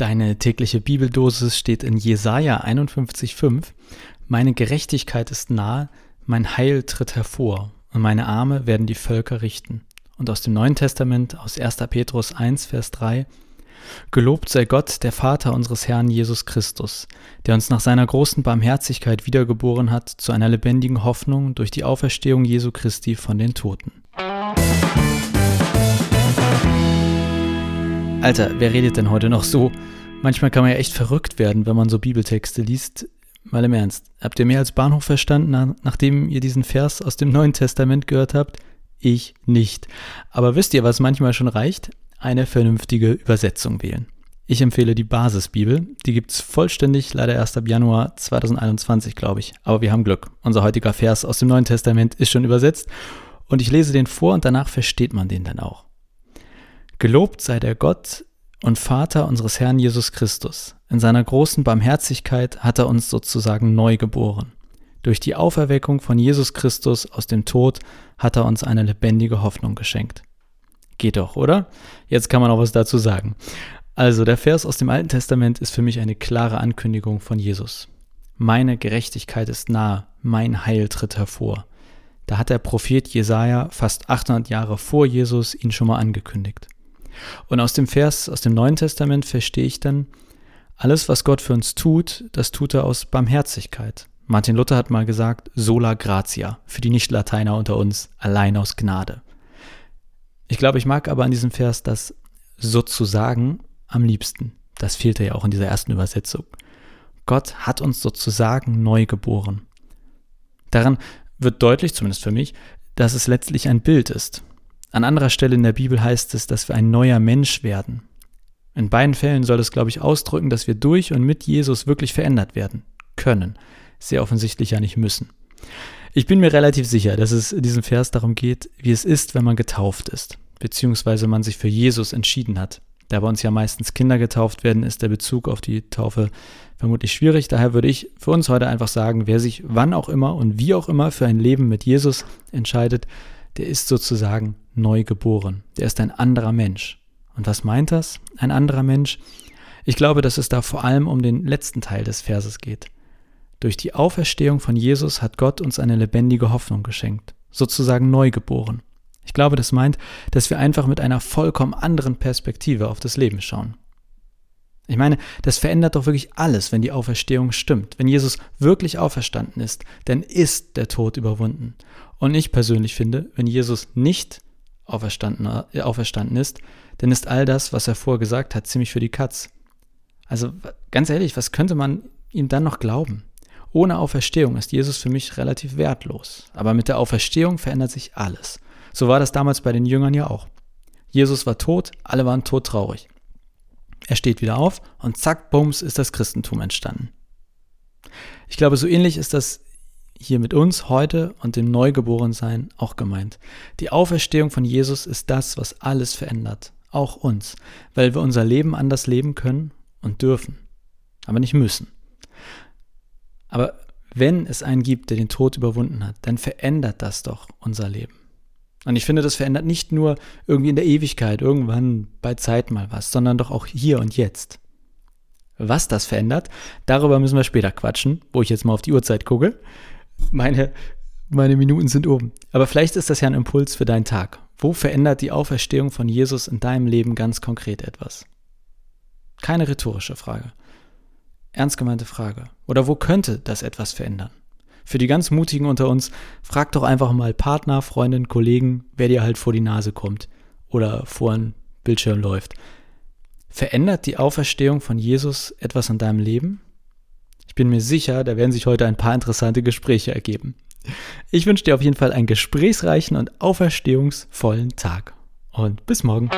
Deine tägliche Bibeldosis steht in Jesaja 51,5. Meine Gerechtigkeit ist nahe, mein Heil tritt hervor und meine Arme werden die Völker richten. Und aus dem Neuen Testament, aus 1. Petrus 1, Vers 3. Gelobt sei Gott, der Vater unseres Herrn Jesus Christus, der uns nach seiner großen Barmherzigkeit wiedergeboren hat zu einer lebendigen Hoffnung durch die Auferstehung Jesu Christi von den Toten. Alter, wer redet denn heute noch so? Manchmal kann man ja echt verrückt werden, wenn man so Bibeltexte liest. Mal im Ernst. Habt ihr mehr als Bahnhof verstanden, nachdem ihr diesen Vers aus dem Neuen Testament gehört habt? Ich nicht. Aber wisst ihr, was manchmal schon reicht? Eine vernünftige Übersetzung wählen. Ich empfehle die Basisbibel. Die gibt's vollständig, leider erst ab Januar 2021, glaube ich. Aber wir haben Glück. Unser heutiger Vers aus dem Neuen Testament ist schon übersetzt. Und ich lese den vor und danach versteht man den dann auch. Gelobt sei der Gott und Vater unseres Herrn Jesus Christus. In seiner großen Barmherzigkeit hat er uns sozusagen neu geboren. Durch die Auferweckung von Jesus Christus aus dem Tod hat er uns eine lebendige Hoffnung geschenkt. Geht doch, oder? Jetzt kann man auch was dazu sagen. Also, der Vers aus dem Alten Testament ist für mich eine klare Ankündigung von Jesus. Meine Gerechtigkeit ist nahe, mein Heil tritt hervor. Da hat der Prophet Jesaja fast 800 Jahre vor Jesus ihn schon mal angekündigt. Und aus dem Vers, aus dem Neuen Testament verstehe ich dann, alles, was Gott für uns tut, das tut er aus Barmherzigkeit. Martin Luther hat mal gesagt, sola gratia, für die Nicht-Lateiner unter uns, allein aus Gnade. Ich glaube, ich mag aber an diesem Vers das sozusagen am liebsten. Das fehlte ja auch in dieser ersten Übersetzung. Gott hat uns sozusagen neu geboren. Daran wird deutlich, zumindest für mich, dass es letztlich ein Bild ist. An anderer Stelle in der Bibel heißt es, dass wir ein neuer Mensch werden. In beiden Fällen soll es, glaube ich, ausdrücken, dass wir durch und mit Jesus wirklich verändert werden können. Sehr offensichtlich ja nicht müssen. Ich bin mir relativ sicher, dass es in diesem Vers darum geht, wie es ist, wenn man getauft ist, beziehungsweise man sich für Jesus entschieden hat. Da bei uns ja meistens Kinder getauft werden, ist der Bezug auf die Taufe vermutlich schwierig. Daher würde ich für uns heute einfach sagen, wer sich wann auch immer und wie auch immer für ein Leben mit Jesus entscheidet, der ist sozusagen neu geboren. Der ist ein anderer Mensch. Und was meint das? Ein anderer Mensch? Ich glaube, dass es da vor allem um den letzten Teil des Verses geht. Durch die Auferstehung von Jesus hat Gott uns eine lebendige Hoffnung geschenkt, sozusagen neu geboren. Ich glaube, das meint, dass wir einfach mit einer vollkommen anderen Perspektive auf das Leben schauen. Ich meine, das verändert doch wirklich alles, wenn die Auferstehung stimmt. Wenn Jesus wirklich auferstanden ist, dann ist der Tod überwunden. Und ich persönlich finde, wenn Jesus nicht auferstanden, äh, auferstanden ist, dann ist all das, was er vorher gesagt hat, ziemlich für die Katz. Also ganz ehrlich, was könnte man ihm dann noch glauben? Ohne Auferstehung ist Jesus für mich relativ wertlos. Aber mit der Auferstehung verändert sich alles. So war das damals bei den Jüngern ja auch. Jesus war tot, alle waren todtraurig. Er steht wieder auf und zack, bums, ist das Christentum entstanden. Ich glaube, so ähnlich ist das hier mit uns heute und dem Neugeborensein auch gemeint. Die Auferstehung von Jesus ist das, was alles verändert, auch uns, weil wir unser Leben anders leben können und dürfen, aber nicht müssen. Aber wenn es einen gibt, der den Tod überwunden hat, dann verändert das doch unser Leben. Und ich finde, das verändert nicht nur irgendwie in der Ewigkeit, irgendwann bei Zeit mal was, sondern doch auch hier und jetzt. Was das verändert, darüber müssen wir später quatschen, wo ich jetzt mal auf die Uhrzeit gucke. Meine, meine Minuten sind oben. Aber vielleicht ist das ja ein Impuls für deinen Tag. Wo verändert die Auferstehung von Jesus in deinem Leben ganz konkret etwas? Keine rhetorische Frage. Ernst gemeinte Frage. Oder wo könnte das etwas verändern? Für die ganz Mutigen unter uns, frag doch einfach mal Partner, Freundin, Kollegen, wer dir halt vor die Nase kommt oder vor ein Bildschirm läuft. Verändert die Auferstehung von Jesus etwas an deinem Leben? Ich bin mir sicher, da werden sich heute ein paar interessante Gespräche ergeben. Ich wünsche dir auf jeden Fall einen gesprächsreichen und auferstehungsvollen Tag. Und bis morgen.